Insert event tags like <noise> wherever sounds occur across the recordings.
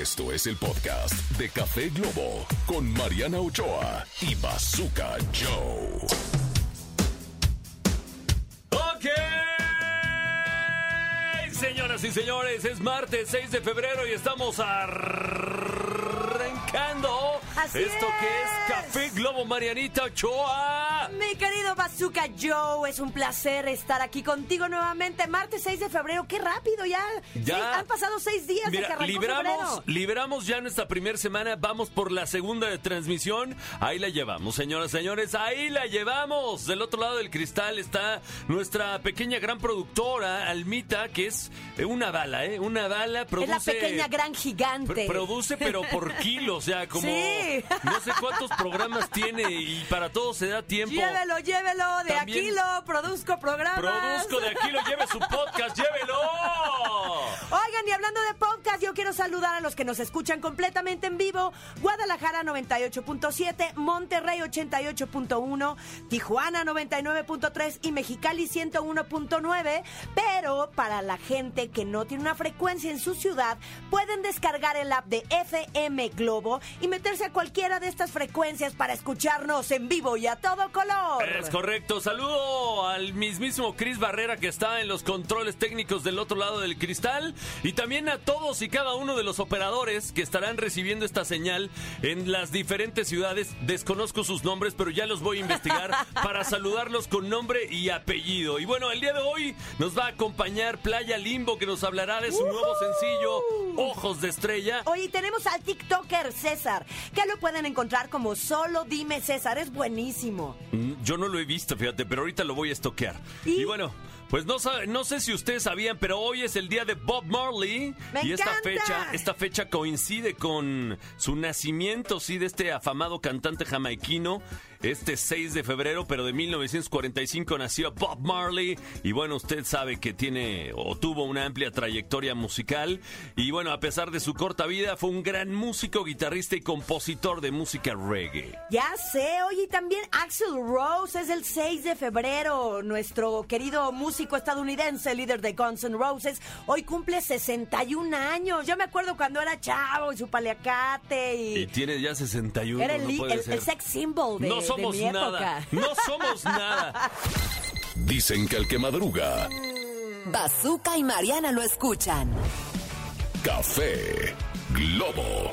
Esto es el podcast de Café Globo con Mariana Ochoa y Bazooka Joe. Ok, señoras y señores, es martes 6 de febrero y estamos arrancando Así esto que es. Café Globo Marianita Ochoa. Mi querido Bazooka Joe, es un placer estar aquí contigo nuevamente. Martes 6 de febrero, qué rápido ya. Ya. Han pasado seis días de que Mira, liberamos, febrero. liberamos ya nuestra primera semana, vamos por la segunda de transmisión, ahí la llevamos, señoras y señores, ahí la llevamos. Del otro lado del cristal está nuestra pequeña gran productora, Almita, que es eh, una bala, ¿eh? Una bala, Es produce... la pequeña gran gigante. Pr- Produce, pero por kilo, o sea, como <laughs> Sí. no sé cuántos programas tiene y para todo se da tiempo. Llévelo, llévelo, de aquí lo produzco programas. Produzco de aquí, lo lleve su podcast, llévelo. Oigan, y hablando de podcast, yo quiero saludar a los que nos escuchan completamente en vivo. Guadalajara 98.7, Monterrey 88.1, Tijuana 99.3 y Mexicali 101.9. Pero para la gente que no tiene una frecuencia en su ciudad, pueden descargar el app de FM Globo y meterse a cualquiera de estas frecuencias para escucharnos en vivo y a todo color. Es correcto. Saludo al mismísimo Chris Barrera que está en los controles técnicos del otro lado del cristal y también a todos y cada uno de los operadores que estarán recibiendo esta señal en las diferentes ciudades. Desconozco sus nombres, pero ya los voy a investigar <laughs> para saludarlos con nombre y apellido. Y bueno, el día de hoy nos va a acompañar Playa Limbo que nos hablará de su nuevo sencillo Ojos de Estrella. Hoy tenemos al TikToker César, que lo pueden encontrar como solo dime César, es buenísimo. Yo no lo he visto, fíjate, pero ahorita lo voy a estoquear. ¿Y? Y, bueno, pues no, no sé si ustedes sabían, pero hoy es el día de Bob Marley. ¡Me y esta encanta! fecha, esta fecha coincide con su nacimiento, sí, de este afamado cantante jamaiquino. Este 6 de febrero, pero de 1945 nació Bob Marley. Y bueno, usted sabe que tiene o tuvo una amplia trayectoria musical. Y bueno, a pesar de su corta vida, fue un gran músico, guitarrista y compositor de música reggae. Ya sé, oye, y también Axel Rose es el 6 de febrero, nuestro querido músico estadounidense, líder de Guns N' Roses, hoy cumple 61 años. Yo me acuerdo cuando era chavo y su paliacate y... Y tiene ya 61. era el, no puede el- ser. el sex symbol de, no de somos mi nada. época. No somos nada. Dicen que el que madruga, Bazooka y Mariana lo escuchan. Café Globo.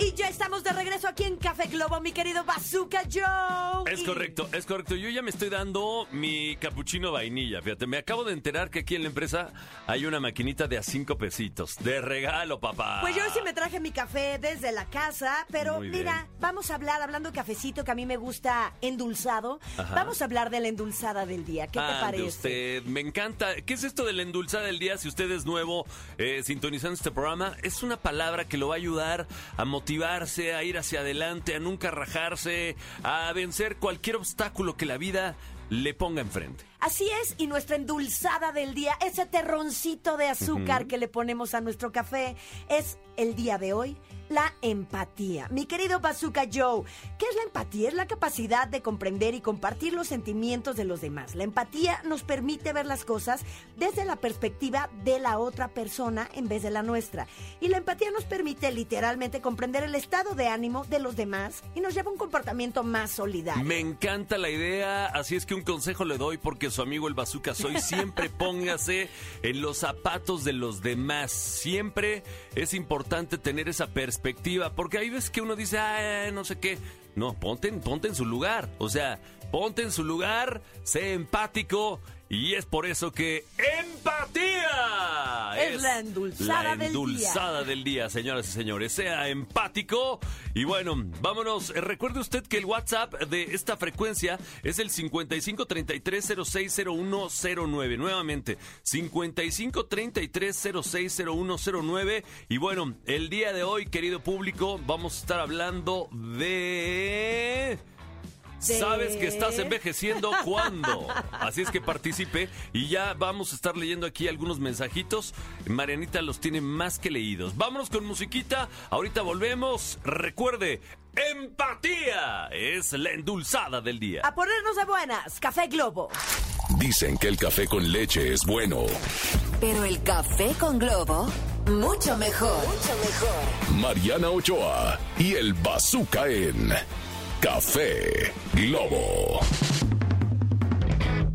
Y ya estamos de regreso aquí en Café Globo, mi querido Bazooka Joe. Es Y- correcto, es correcto. Yo ya me estoy dando mi capuchino vainilla. Fíjate, me acabo de enterar que aquí en la empresa hay una maquinita de a cinco pesitos. De regalo, papá. Pues yo sí me traje mi café desde la casa, pero mira, vamos a hablar, hablando de cafecito que a mí me gusta endulzado, Ajá. vamos a hablar de la endulzada del día. ¿Qué te Ande parece? usted, me encanta. ¿Qué es esto de la endulzada del día? Si usted es nuevo eh, sintonizando este programa, es una palabra que lo va a ayudar a motivarse, a ir hacia adelante, a nunca rajarse, a vencer cualquier obstáculo que la vida le ponga enfrente. Así es, y nuestra endulzada del día, ese terroncito de azúcar que le ponemos a nuestro café, es el día de hoy la empatía. Mi querido Bazooka Joe, ¿qué es la empatía? Es la capacidad de comprender y compartir los sentimientos de los demás. La empatía nos permite ver las cosas desde la perspectiva de la otra persona en vez de la nuestra. Y la empatía nos permite literalmente comprender el estado de ánimo de los demás y nos lleva a un comportamiento más solidario. Me encanta la idea, así es que un consejo le doy porque su amigo el bazooka soy, <laughs> siempre póngase en los zapatos de los demás. Siempre es importante tener esa perspectiva, porque hay veces que uno dice, ah, no sé qué. No, ponte, ponte en su lugar. O sea, ponte en su lugar, sé empático. Y es por eso que empatía Es la endulzada la del día. del día, señoras y señores. Sea empático. Y bueno, vámonos. Eh, Recuerde usted que el WhatsApp de esta frecuencia es el 5533060109. Nuevamente, 5533060109. Y bueno, el día de hoy, querido público, vamos a estar hablando de... Sabes que estás envejeciendo cuando. Así es que participe y ya vamos a estar leyendo aquí algunos mensajitos. Marianita los tiene más que leídos. Vámonos con musiquita. Ahorita volvemos. Recuerde, empatía es la endulzada del día. A ponernos de buenas, Café Globo. Dicen que el café con leche es bueno. Pero el café con globo mucho mejor. Mucho mejor. Mariana Ochoa y el Bazooka en Café Globo.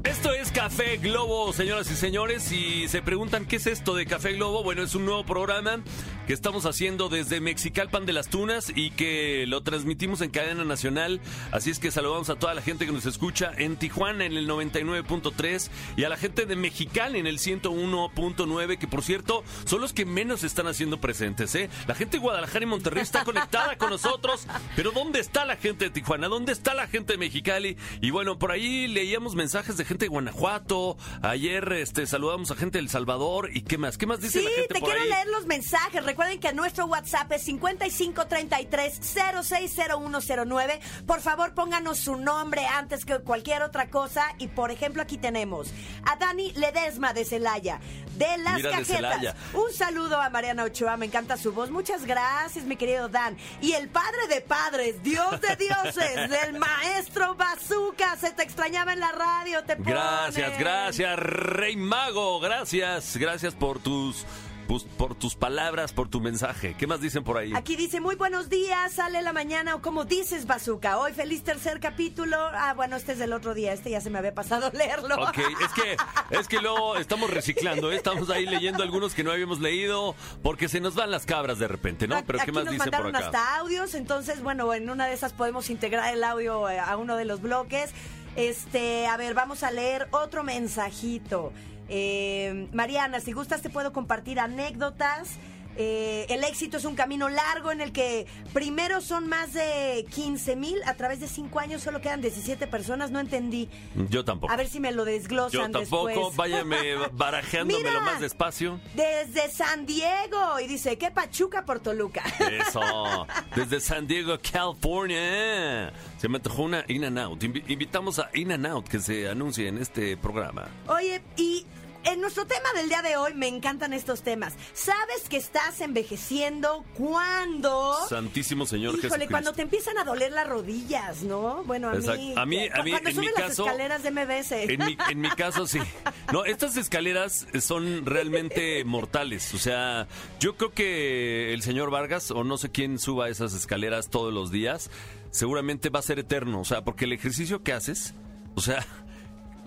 Esto es Café Globo, señoras y señores, y se preguntan qué es esto de Café Globo. Bueno, es un nuevo programa que estamos haciendo desde Mexicalpan de las Tunas y que lo transmitimos en cadena nacional. Así es que saludamos a toda la gente que nos escucha en Tijuana en el 99.3 y a la gente de Mexicali en el 101.9, que por cierto son los que menos están haciendo presentes. ¿eh? La gente de Guadalajara y Monterrey está conectada con nosotros, pero ¿dónde está la gente de Tijuana? ¿Dónde está la gente de Mexicali? Y bueno, por ahí leíamos mensajes de gente de Guanajuato. Ayer este, saludamos a gente del Salvador. ¿Y qué más? ¿Qué más dice Sí, la gente te por quiero ahí? leer los mensajes. Recuerden que nuestro WhatsApp es 5533-060109. Por favor, pónganos su nombre antes que cualquier otra cosa. Y por ejemplo, aquí tenemos a Dani Ledesma de Celaya, de Las Mira, Cajetas. Un saludo a Mariana Ochoa, me encanta su voz. Muchas gracias, mi querido Dan. Y el padre de padres, Dios de dioses, <laughs> del maestro Bazooka. Se te extrañaba en la radio, te Gracias, gracias, Rey Mago. Gracias, gracias por tus, por tus palabras, por tu mensaje. ¿Qué más dicen por ahí? Aquí dice, muy buenos días, sale la mañana, o como dices, Bazooka, hoy feliz tercer capítulo. Ah, bueno, este es del otro día, este ya se me había pasado <laughs> leerlo. Ok, es que, es que luego estamos reciclando, ¿eh? estamos ahí leyendo algunos que no habíamos leído, porque se nos van las cabras de repente, ¿no? Pero ¿qué Aquí más nos dicen por mandaron acá? hasta audios, entonces, bueno, en una de esas podemos integrar el audio eh, a uno de los bloques. Este, a ver, vamos a leer otro mensajito. Eh, Mariana, si gustas te puedo compartir anécdotas. Eh, el éxito es un camino largo en el que primero son más de 15 mil, a través de 5 años solo quedan 17 personas, no entendí. Yo tampoco. A ver si me lo desglosan Yo tampoco, después. váyame <laughs> barajeándomelo Mira. más despacio. Desde San Diego. Y dice, ¿qué Pachuca por Toluca? <laughs> Eso, desde San Diego, California. Se me antojó una In and Out. Invi- invitamos a In and Out que se anuncie en este programa. Oye, y en nuestro tema del día de hoy me encantan estos temas. ¿Sabes que estás envejeciendo cuando... Santísimo Señor Híjole, Jesucristo. cuando te empiezan a doler las rodillas, ¿no? Bueno, a mí... A mí- a mí, cuando en mi las caso- escaleras de MBS. En mi, en mi caso, sí. <laughs> No, estas escaleras son realmente mortales. O sea, yo creo que el señor Vargas, o no sé quién suba esas escaleras todos los días, seguramente va a ser eterno. O sea, porque el ejercicio que haces, o sea.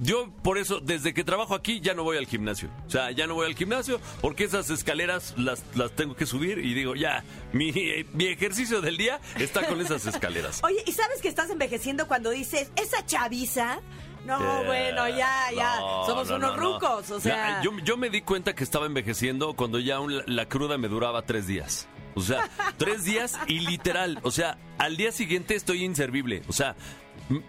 Yo por eso, desde que trabajo aquí, ya no voy al gimnasio. O sea, ya no voy al gimnasio porque esas escaleras las, las tengo que subir y digo, ya, mi, mi ejercicio del día está con esas escaleras. <laughs> Oye, ¿y sabes que estás envejeciendo cuando dices, esa chaviza? No, Eh, bueno, ya, ya, no, somos no, unos no, no. rucos, o sea... Yo, yo me di cuenta que estaba envejeciendo cuando ya un- la cruda me duraba tres días. O sea, tres días y literal. O sea, al día siguiente estoy inservible. O sea,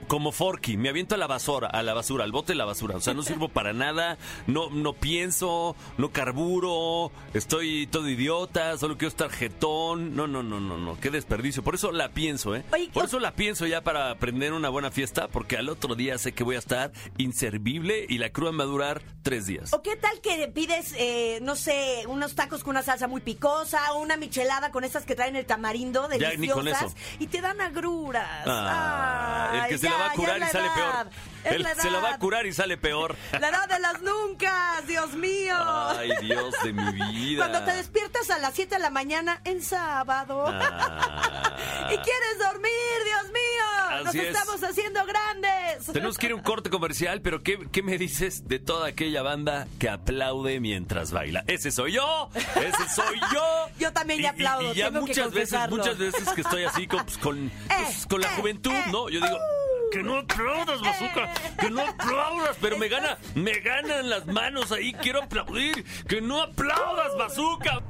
como Forky, me aviento a la basura, a la basura, al bote de la basura. O sea, no sirvo para nada, no, no pienso, no carburo, estoy todo idiota, solo quiero estar jetón. No, no, no, no, no, qué desperdicio. Por eso la pienso, ¿eh? Oye, Por eso la pienso ya para aprender una buena fiesta, porque al otro día sé que voy a estar inservible y la cruda me va a durar tres días. ¿O qué tal que pides, eh, no sé, unos tacos con una salsa muy picosa o una michelada con esas que traen el tamarindo Ya, deliciosas ni con eso. y te dan agruras? Ah, Ay, que se la va a curar y sale edad, peor. es Él la se la va a curar y sale peor. La edad de las nunca, Dios mío. Ay, Dios de mi vida. Cuando te despiertas a las 7 de la mañana en sábado Ah. <laughs> y quieres dormir, Dios mío. Nos es. estamos haciendo grandes. Tenemos que ir a un corte comercial, pero ¿qué, qué me dices de toda aquella banda que aplaude mientras baila? Ese soy yo, ese soy yo. <laughs> Yo también ya Y- y- aplaudo, Y, ya tengo que muchas veces, muchas veces que estoy así con, pues, con, pues, con la eh, juventud, eh, ¿no? Yo digo, uh. Que no aplaudas, bazooka, que no aplaudas, pero me gana, me ganan las manos ahí, quiero aplaudir, que no aplaudas, bazooka.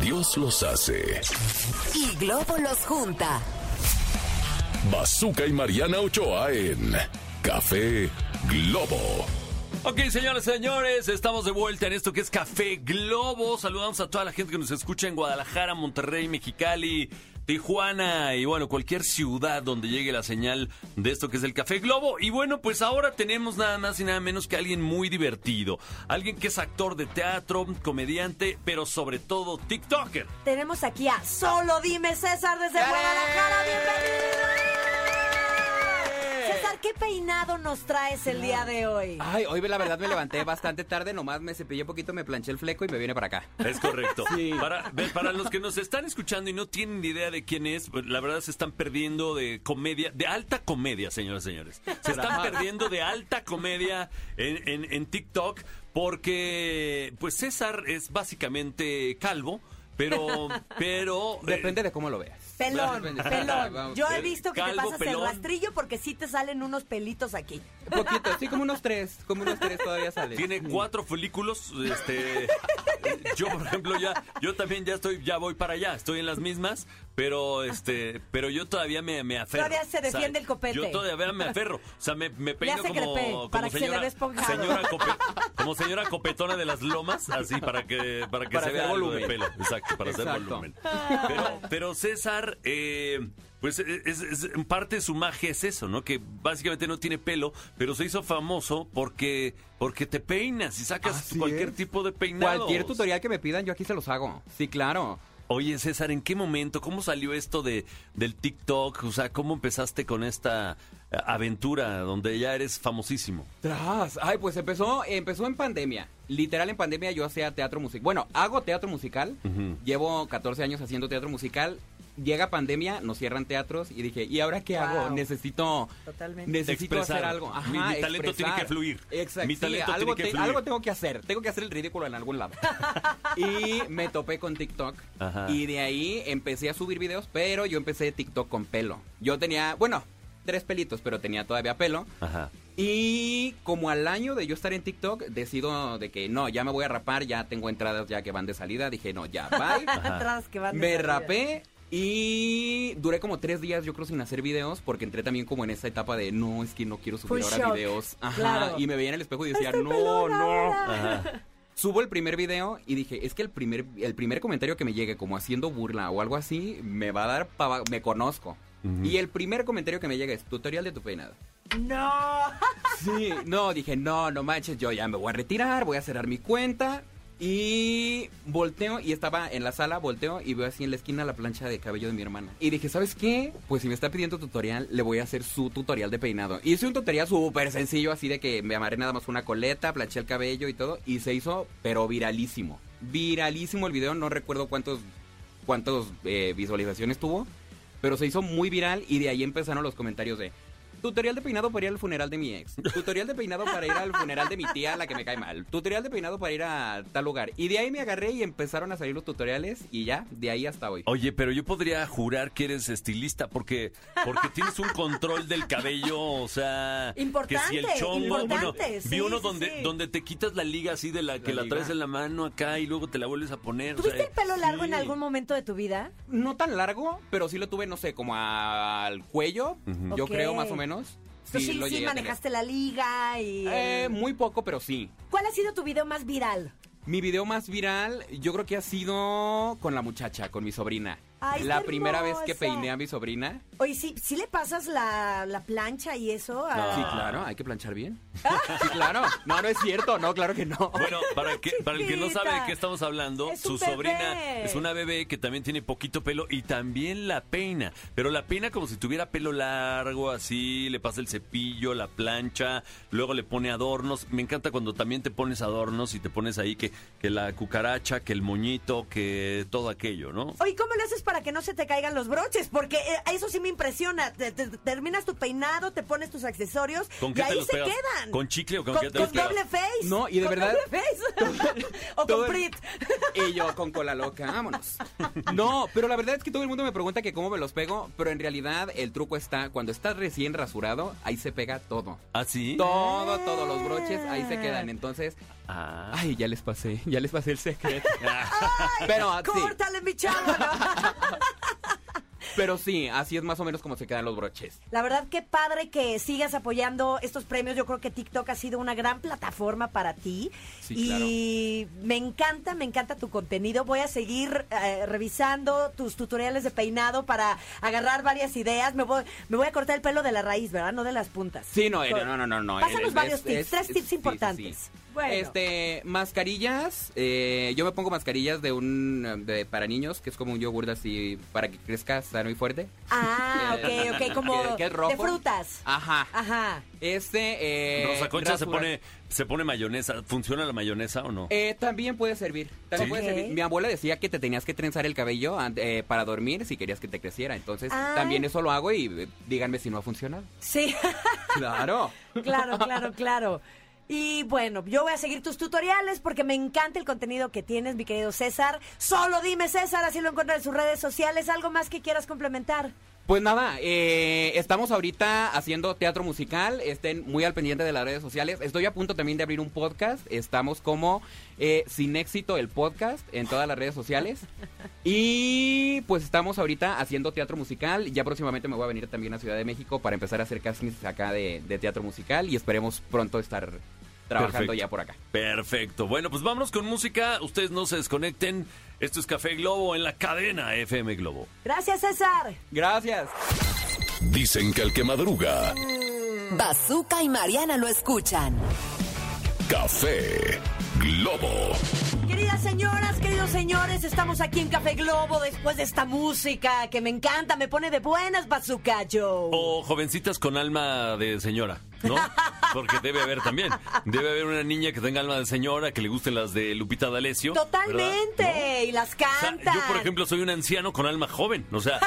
Dios los hace. Y Globo los junta. Bazooka y Mariana Ochoa en Café Globo. Ok, señores, señores, estamos de vuelta en esto que es Café Globo. Saludamos a toda la gente que nos escucha en Guadalajara, Monterrey, Mexicali, Tijuana y bueno, cualquier ciudad donde llegue la señal de esto que es el Café Globo. Y bueno, pues ahora tenemos nada más y nada menos que alguien muy divertido. Alguien que es actor de teatro, comediante, pero sobre todo TikToker. Tenemos aquí a Solo Dime César desde Guadalajara. ¡Bienvenido! ¿Qué peinado nos traes el día de hoy? Ay, hoy la verdad me levanté bastante tarde, nomás me cepillé un poquito, me planché el fleco y me vine para acá. Es correcto. <laughs> Para, ve, para los que nos están escuchando y no tienen ni idea de quién es, pues, la verdad se están perdiendo de comedia, de alta comedia, señoras y señores. Se están perdiendo de alta comedia en, en- en TikTok porque, pues César es básicamente calvo, pero, <laughs> pero... eh, Depende de cómo lo veas. Pelón, <laughs> pelón. Yo he visto que te calvo, pasas pelón. el rastrillo porque sí te salen unos pelitos aquí. Poquito, sí, como unos tres, como unos tres todavía sale. Tiene cuatro folículos, este, <laughs> yo por ejemplo ya, yo también ya estoy, ya voy para allá, estoy en las mismas, pero este, pero yo todavía me, me aferro. Todavía se defiende el copete. Yo todavía me aferro, o sea, me, me peino como, crepé, como para que se le señora, señora cope- como señora copetona de las lomas, así para que, para que Para se vea hacer algo de volumen. pelo, exacto, para hacer Exacto. volumen. Pero, pero César, eh, pues es, es- en parte su magia es eso, ¿no? Que básicamente no tiene pelo, pero se hizo famoso porque, porque te peinas y sacas Así cualquier es. tipo de peinado. Cualquier tutorial que me pidan, yo aquí se los hago. Sí, claro. Oye, César, ¿en qué momento, cómo salió esto de, del TikTok? O sea, ¿cómo empezaste con esta eh, aventura donde ya eres famosísimo? Tras. Ay, pues empezó, empezó en pandemia. Literal en pandemia yo hacía teatro musical. Bueno, hago teatro musical. Llevo 14 años haciendo teatro musical. Llega pandemia, nos cierran teatros y dije, ¿y ahora qué hago? Necesito Totalmente. necesito Expresar. hacer algo. Ajá, Mi- mi talento expresar. tiene que fluir. Exacto. Mi sí, talento tiene algo, que te- fluir. algo tengo que hacer. Tengo que hacer el ridículo en algún lado. <laughs> y me topé con TikTok. Ajá. Y de ahí empecé a subir videos, pero yo empecé TikTok con pelo. Yo tenía, bueno, tres pelitos, pero tenía todavía pelo. Ajá. Y como al año de yo estar en TikTok, decido de que no, ya me voy a rapar, ya tengo entradas ya que van de salida. Dije, no, ya, bye. <laughs> Que van de me salida. rapé y duré como tres días, yo creo, sin hacer videos, porque entré también como en esa etapa de no, es que no quiero subir Full ahora shock, videos. Ajá. claro. Y me veía en el espejo y decía, Estoy no, pelona no. Ajá. Subo el primer video y dije, es que el primer, el primer comentario que me llegue como haciendo burla o algo así, me va a dar, pa- me conozco. Y el primer comentario que me llega es tutorial de tu peinado. No. Sí, no, dije, no, no manches, yo ya me voy a retirar, voy a cerrar mi cuenta. Y volteo y estaba en la sala, volteo y veo así en la esquina la plancha de cabello de mi hermana. Y dije, ¿sabes qué? Pues si me está pidiendo tutorial, le voy a hacer su tutorial de peinado. Hice un tutorial súper sencillo, así de que me amarré nada más una coleta, planché el cabello y todo. Y se hizo, pero viralísimo. Viralísimo el video, no recuerdo cuántos, cuántos eh, visualizaciones tuvo. Pero se hizo muy viral y de ahí empezaron los comentarios de... Tutorial de peinado para ir al funeral de mi ex. Tutorial de peinado para ir al funeral de mi tía, la que me cae mal. Tutorial de peinado para ir a tal lugar. Y de ahí me agarré y empezaron a salir los tutoriales y ya, de ahí hasta hoy. Oye, pero yo podría jurar que eres estilista porque porque tienes un control del cabello, o sea, Importante, que si el chongo, importante, bueno, sí, vi uno sí, donde sí. donde te quitas la liga así de la que La traes en la mano acá y luego te la vuelves a poner. o ¿Tuviste sea, el pelo largo en algún momento de tu vida? No tan largo, pero sí lo tuve, no sé, como al cuello, yo creo más o menos. Sí, lo sí llegué a tener. manejaste la liga y... Eh, muy poco, pero sí. ¿Cuál ha sido tu video más viral? Mi video más viral, yo creo que ha sido con la muchacha, con mi sobrina. Ay, la primera vez que peiné a mi sobrina. Oye, ¿sí, sí le pasas la, la plancha y eso? a- Sí, claro, hay que planchar bien. <laughs> Sí, claro. No, no es cierto, no, claro que no. Bueno, para, que, para el que no sabe de qué estamos hablando, Es su sobrina es una bebé que también tiene poquito pelo y también la peina. Pero la peina como si tuviera pelo largo, así, le pasa el cepillo, la plancha, luego le pone adornos. Me encanta cuando también te pones adornos y te pones ahí que, que la cucaracha, que el moñito, que todo aquello, ¿no? Oye, ¿cómo le haces para que no se te caigan los broches? Porque eh, eso sí me impresiona. Te- te- terminas tu peinado, te pones tus accesorios ¿Con y qué te ahí los se pegas? quedan. ¿Con chicle o con con, qué te con pegas? doble face. No, y de Con verdad- doble face. <laughs> <laughs> o con el- Prit. <laughs> Y yo con cola loca, vámonos. No, pero la verdad es que todo el mundo me pregunta que cómo me los pego, pero en realidad el truco está, cuando estás recién rasurado, ahí se pega todo. ¿Ah, sí? Todo, todos los broches, ahí se quedan. Entonces, Ah. ay, ya les pasé, ya les pasé el secreto. Pero ah, Córtale, mi chavo. ¿no? Pero sí, así es más o menos como se quedan los broches. La verdad, qué padre que sigas apoyando estos premios. Yo creo que TikTok ha sido una gran plataforma para ti. Sí, y me encanta, me encanta tu contenido. Voy a seguir eh, revisando tus tutoriales de peinado para agarrar varias ideas. Me voy, me voy a cortar el pelo de la raíz, ¿verdad? No de las puntas. Sí, no, no, no, no, no. Pásanos es- varios tips, es- tres tips importantes. sí. Bueno. Este, mascarillas, eh, yo me pongo mascarillas de un, de, para niños, que es como un yogur así, para que crezca sano y fuerte. Ah, Eh, ok, ok, <laughs> como que- que es rojo. de frutas. Ajá. Ajá. Este, eh. Rosa Concha se pone, se pone mayonesa. ¿Funciona la mayonesa o no? Eh, también puede servir. También Sí. puede servir. Mi abuela decía que te tenías que trenzar el cabello eh, para dormir si querías que te creciera. Entonces, Ah. también eso lo hago y eh, díganme si no ha funcionado. Sí, <laughs> Claro. claro, claro, claro. Y bueno, yo voy a seguir tus tutoriales porque me encanta el contenido que tienes, mi querido César. Solo dime, César, así lo encuentras en sus redes sociales. ¿Algo más que quieras complementar? Pues nada, eh, estamos ahorita haciendo teatro musical, estén muy al pendiente de las redes sociales. Estoy a punto también de abrir un podcast, estamos como eh, Sin Éxito el podcast en todas las redes sociales. <laughs> Y pues estamos ahorita haciendo teatro musical, ya próximamente me voy a venir también a Ciudad de México para empezar a hacer castings acá de, de teatro musical y esperemos pronto estar trabajando Perfecto. ya por acá. Perfecto. Bueno, pues vámonos con música. Ustedes no se desconecten. Esto es Café Globo en la cadena FM Globo. Gracias, César. Gracias. Dicen que el que madruga, Bazooka y Mariana lo escuchan. Café Globo. Queridas señoras, queridos señores, estamos aquí en Café Globo después de esta música que me encanta, me pone de buenas, Bazooka Joe. O jovencitas con alma de señora, ¿no? Porque debe haber también. Debe haber una niña que tenga alma de señora, que le gusten las de Lupita D'Alessio. Totalmente, y las O sea, cantan. yo, por ejemplo, soy un anciano con alma joven. O sea,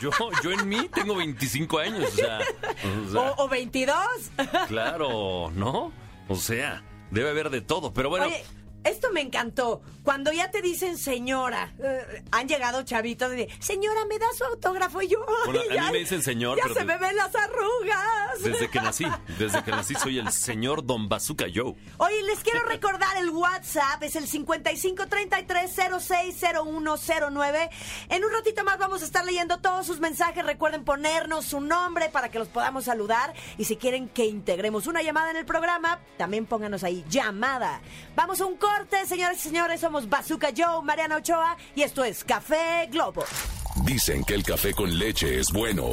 yo, yo, yo en mí tengo 25 años. O sea, o sea, o, o 22. claro, ¿no? O sea, debe haber de todo. Pero bueno, Oye, esto me encantó. Cuando ya te dicen señora, eh, han llegado chavitos de señora, ¿me da su autógrafo? Y yo, Bueno, "Ay, a mí me dicen señor, Ya pero se me ven las arrugas. desde que nací, <laughs> desde que nací soy el señor Don Bazooka Joe. Oye, les quiero recordar el WhatsApp, es el 5533060109. En un ratito más vamos a estar leyendo todos sus mensajes. Recuerden ponernos su nombre para que los podamos saludar. Y si quieren que integremos una llamada en el programa, también pónganos ahí llamada. Vamos a un corte, señores y señores. Somos Bazooka Joe, Mariana Ochoa y esto es Café Globo. Dicen que el café con leche es bueno.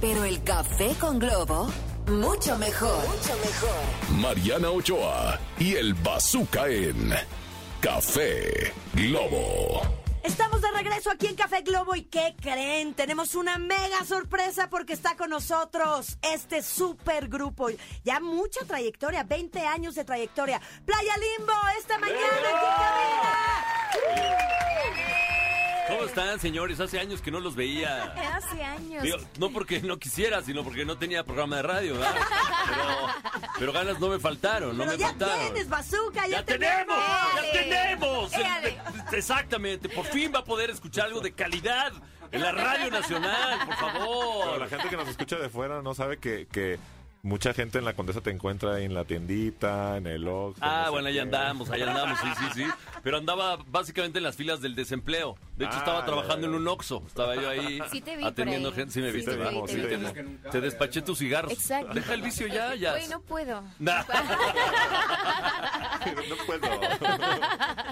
Pero el café con globo, mucho mejor. Mucho mejor. Mariana Ochoa y el Bazooka en Café Globo. Estamos de regreso aquí en Café Globo y ¿qué creen? Tenemos una mega sorpresa porque está con nosotros este super grupo. Ya mucha trayectoria, 20 años de trayectoria. Playa Limbo, esta mañana aquí en cabina. ¿Cómo están, señores? Hace años que no los veía. <laughs> Hace años. Digo, no porque no quisiera, sino porque no tenía programa de radio, ¿verdad? Pero, pero ganas no me faltaron, no Pero me ya faltaron. tienes, bazooka, ya, ¡Ya tenemos! ¡Ya tenemos! Éale. Exactamente, por fin va a poder escuchar algo de calidad en la Radio Nacional, por Pero favor. la gente que nos escucha de fuera no sabe que, que mucha gente en la Condesa te encuentra ahí en la tiendita, en el Oxxo. Ah, no sé bueno, ahí andamos, ahí andamos, sí, sí, sí. Pero andaba básicamente en las filas del desempleo. De hecho, Ah, estaba ya, trabajando ya. en un Oxxo. Estaba yo ahí Sí te vi atendiendo ahí. gente. Sí me Sí, viste, te te Sí, vi, te, te vi. te despaché tus cigarros. Exacto. Deja el vicio ya, ya. Güey, no puedo. <laughs> Nah. <laughs> no puedo.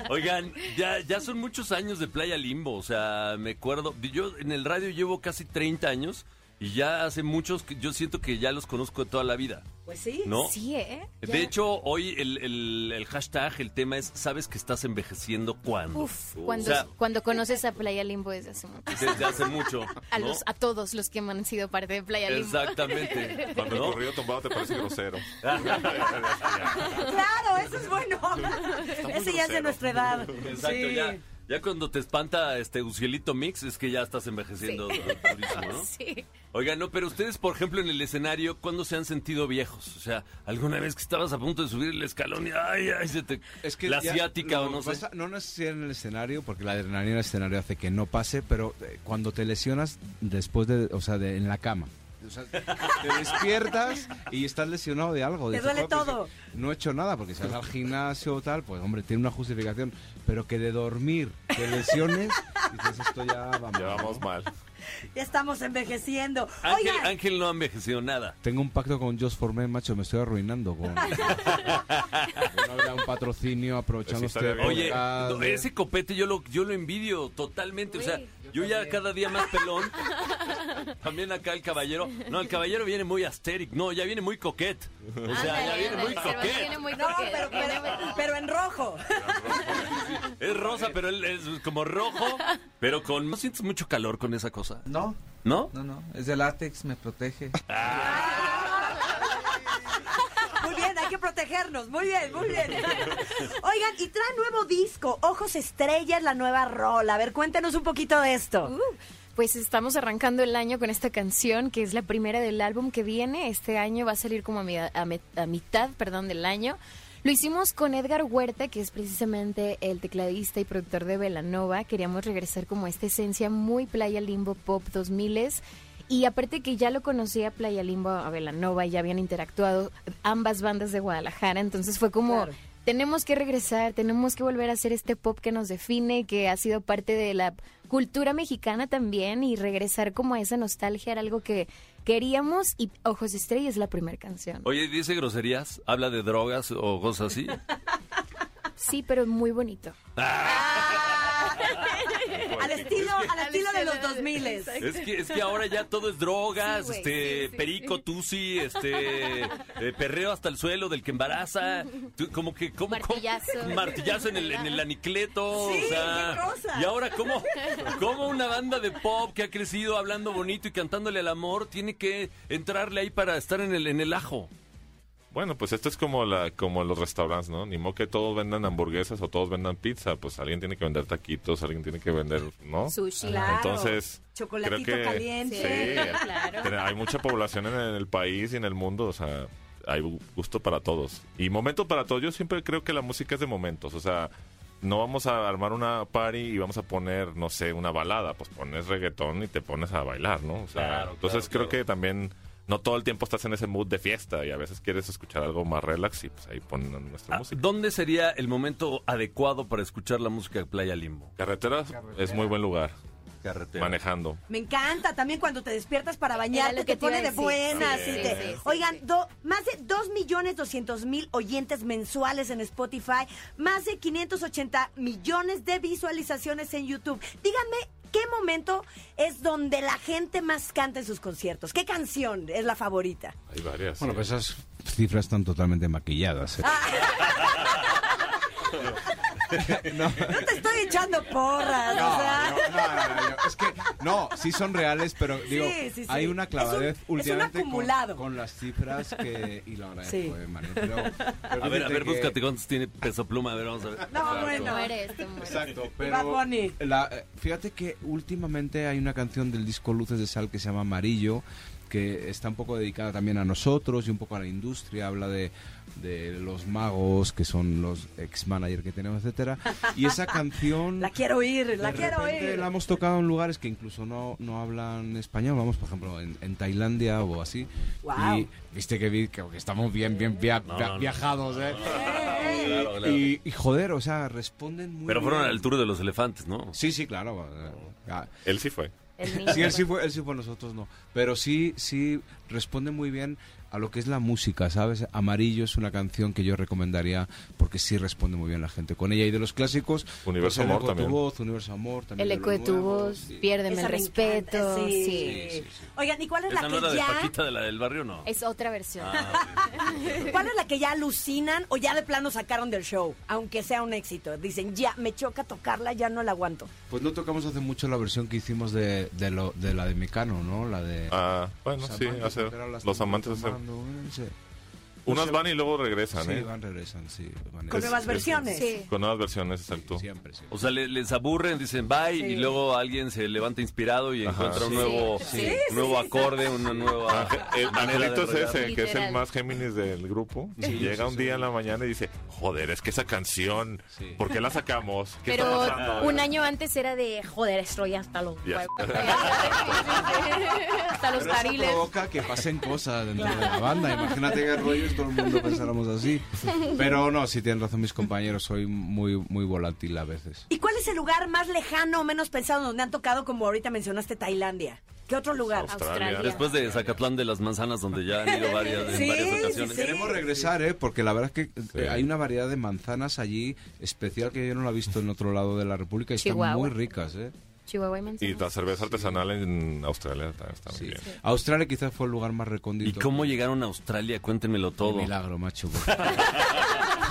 Oigan, ya, ya son muchos años de Playa Limbo, o sea, me acuerdo, yo en el radio llevo casi 30 años y ya hace muchos que yo siento que ya los conozco de toda la vida, Pues sí. ¿no? Sí, ¿eh? De hecho, hoy el, el- el hashtag, el tema es, ¿sabes que estás envejeciendo cuándo? Uf, cuando, O sea, cuando conoces a Playa Limbo desde hace mucho. desde hace mucho. <laughs> A, ¿no? los, a todos los que han sido parte de Playa Limbo. Exactamente. <laughs> Cuando el corrido tumbado te parece grosero. <laughs> Claro, eso es bueno. Ese ya es de nuestra edad. Exacto, Sí. ya. Ya cuando te espanta este Ucielito Mix es que ya estás envejeciendo Sí. durísimo, ¿no? <laughs> Sí. Oigan, no, pero ustedes, por ejemplo, en el escenario, ¿cuándo se han sentido viejos? O sea, alguna vez que estabas a punto de subir el escalón y ay, ay, se te... Es que la asiática o no sé. no necesariamente en el escenario, porque la adrenalina en el escenario hace que no pase, pero eh, cuando te lesionas después de, o sea, de, en la cama. O sea, te despiertas y estás lesionado de algo. Te Dices, duele "Joder, pues, todo". no he hecho nada, porque si vas al gimnasio o tal, pues hombre, tiene una justificación. Pero que de dormir te lesiones, dices, esto ya vamos. Ya vamos mal. <laughs> Ya estamos envejeciendo. Ángel, Oigan, Ángel no ha envejecido nada. Tengo un pacto con Just for Men, macho, me estoy arruinando con... <laughs> no habrá un patrocinio aprovechando Sí, este bien. Oye, no, ese copete yo lo, yo lo envidio totalmente. O sea, yo ya cada día más pelón. <laughs> También acá el caballero. No, el caballero viene muy asteric. No, ya viene muy coquet. O sea, ya viene muy viene coquet. muy no, coquet. pero, pero, pero en rojo. Rosa, pero él es como rojo. Pero con. ¿No sientes mucho calor con esa cosa? No, ¿No? no, no. Es de látex, me protege. <laughs> Muy bien, hay que protegernos. Muy bien, muy bien. Oigan, y trae nuevo disco, Ojos Estrellas, la nueva rola. A ver, cuéntenos un poquito de esto. Uh, pues estamos arrancando el año con esta canción, que es la primera del álbum que viene. Este año va a salir como a, mi- a me- a mitad perdón, del año. Lo hicimos con Edgar Huerta, que es precisamente el tecladista y productor de Velanova. Queríamos regresar como a esta esencia muy Playa Limbo Pop 2000 y aparte que ya lo conocía Playa Limbo a Velanova y ya habían interactuado ambas bandas de Guadalajara, entonces fue como Claro. tenemos que regresar, tenemos que volver a hacer este pop que nos define, que ha sido parte de la cultura mexicana también y regresar como a esa nostalgia era algo que queríamos y Ojos de Estrella es la primera canción. Oye, dice groserías, habla de drogas o cosas así. Sí, pero muy bonito. <laughs> Al estilo, al Al estilo de los de- 2000 Es que, es que ahora ya todo es drogas, Sí, este, sí, sí. perico, tusi, este, eh, perreo hasta el suelo del que embaraza, tú- como que, como, Martillazo. martillazo en el, en el anicleto, Sí, o sea, qué cosa. y ahora cómo, cómo una banda de pop que ha crecido hablando bonito y cantándole al amor tiene que entrarle ahí para estar en el, en el ajo. Bueno, pues esto es como la como los restaurantes, ¿no? Ni modo que todos vendan hamburguesas o todos vendan pizza, pues alguien tiene que vender taquitos, alguien tiene que vender, ¿no? Sushi. Claro. Entonces, Chocolatito creo que caliente. Sí, Claro. pero hay mucha población en el país y en el mundo, o sea, hay gusto para todos. Y momento para todos. Yo siempre creo que la música es de momentos, o sea, no vamos a armar una party y vamos a poner, no sé, una balada, pues pones reggaetón y te pones a bailar, ¿no? O sea, Claro, entonces claro, creo claro. que también no todo el tiempo estás en ese mood de fiesta y a veces quieres escuchar algo más relax y pues ahí ponen nuestra Ah, música. ¿Dónde sería el momento adecuado para escuchar la música de Playa Limbo? Carreteras es muy buen lugar, Carretera. manejando. Me encanta también cuando te despiertas para bañarte, que te pone de buenas. Sí, y sí, te- sí, sí, Oigan, sí. do- más de 2 millones 200 mil oyentes mensuales en Spotify, más de 580 millones de visualizaciones en YouTube. Díganme, ¿qué momento es donde la gente más canta en sus conciertos? ¿Qué canción es la favorita? Hay varias. Bueno, sí. pues esas cifras están totalmente maquilladas. ¿eh? <laughs> <laughs> No te estoy echando porras, No, o sea. no, no, no, no, no, es que no, sí son reales, pero digo, Sí, sí, sí. hay una clavadez un- es un últimamente con- acumulado. Con, las cifras que y lo agradezco, Sí. eh, Mario, pero- pero <laughs> A ver, a ver, que- búscate cuántos tiene peso pluma, a ver, vamos a ver. No, bueno. Muere esto, muere. Exacto, pero la- eh, fíjate que últimamente hay una canción del disco Luces de Sal que se llama Amarillo, que está un poco dedicada también a nosotros y un poco a la industria, habla de, de los magos que son los ex manager que tenemos, etcétera. Y esa <laughs> canción La quiero oír, la de quiero oír. la hemos tocado en lugares que incluso no, no hablan español, vamos, por ejemplo, en, en Tailandia o así. Guau. Y viste que, vi- que que estamos bien, bien via- No, via- no, no. viajados, ¿eh? Claro, claro. Y, y, joder, o sea, responden muy Pero fueron bien. al tour de los elefantes, ¿no? Sí, sí, claro. Él sí fue. El niño. Sí, él sí fue, él sí fue, nosotros no. Pero sí, sí responde muy bien a lo que es la música, ¿sabes? Amarillo es una canción que yo recomendaría porque sí responde muy bien la gente con ella. Y de los clásicos, Universo pues, El Amor eco de tu también. voz, Universo Amor también. El eco de tu nuevo, voz, sí. piérdeme Esa el respeto. Sí. Sí, sí, sí. Oigan, ¿y cuál es ¿Esa la no que era de ya... Paquita de la del barrio no? Es otra versión. <laughs> ¿Cuál es la que ya alucinan o ya de plano sacaron del show? Aunque sea un éxito. Dicen, ya, me choca tocarla, ya no la aguanto. Pues no tocamos hace mucho la versión que hicimos de, de, lo, de la de Mecano, ¿no? La de... Ah, bueno, Los sí, amantes, hace- los amantes hace- tomando, eh, sí. Unas van y luego regresan, Sí, ¿eh? van, regresan, sí. van Con nuevas es- versiones. Sí. Con nuevas versiones, exacto. Siempre, sí. O sea, le- les aburren, dicen bye Sí. y luego alguien se levanta inspirado y Ajá. encuentra un Sí. nuevo, Sí, un nuevo acorde, una nueva Ángel- el Angelito es ese, que es el más Géminis del grupo. Sí, Llega sí, un sí. día en la mañana y dice, joder, es que esa canción, Sí. ¿por qué la sacamos? ¿Qué está Pero pasando?" un año antes era de, joder, estoy hasta los huevos. <laughs> hasta los Pero eso tariles. provoca que pasen cosas dentro de la banda. Imagínate que rollo todo el mundo <laughs> pensáramos así. Pero no, si tienen razón mis compañeros, soy muy, muy volátil a veces. ¿Y cuál es el lugar más lejano o menos pensado donde han tocado, como ahorita mencionaste, Tailandia? ¿Qué otro lugar? Australia. Después de Zacatlán de las Manzanas, donde ya han ido <laughs> varias, en Sí, varias sí, ocasiones. sí. Queremos regresar, ¿eh? Porque la verdad es que eh, hay una variedad de manzanas allí especial que yo no la he visto en otro lado de la República y Chihuahua. están muy ricas, ¿eh? Chihuahua y Y la cerveza artesanal en Australia también está muy Sí. bien. Australia quizás fue el lugar más ¿Y recóndito. cómo llegaron a Australia? Cuéntenmelo Un todo. milagro, macho. <laughs>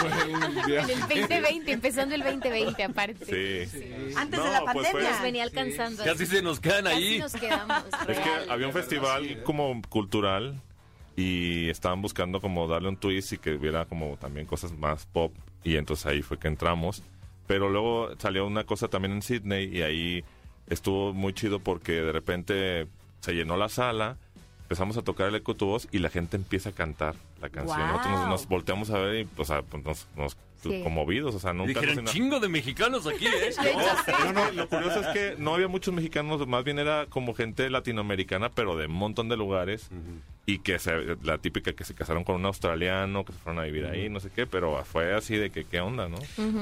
En el 2020, empezando el 2020 aparte. Sí. Antes No, de la pues fue- pandemia. Nos venía alcanzando. Casi se nos quedan Casi ahí. nos quedamos. Es que había un festival como cultural y estaban buscando como darle un twist y que hubiera como también cosas más pop y entonces ahí fue que entramos. Pero luego salió una cosa también en Sydney y ahí estuvo muy chido porque de repente se llenó la sala, empezamos a tocar el eco tu voz y la gente empieza a cantar la canción. Nosotros nos, nos volteamos a ver y o sea, pues, nos, nos Sí. conmovidos, o sea, nunca dijeron, chingo de mexicanos aquí, ¿eh? <laughs> no, no, lo curioso es que no había muchos mexicanos, más bien era como gente latinoamericana, pero de un montón de lugares. Y que se, la típica que se casaron con un australiano, que se fueron a vivir ahí, no sé qué, pero fue así de que qué onda, ¿no?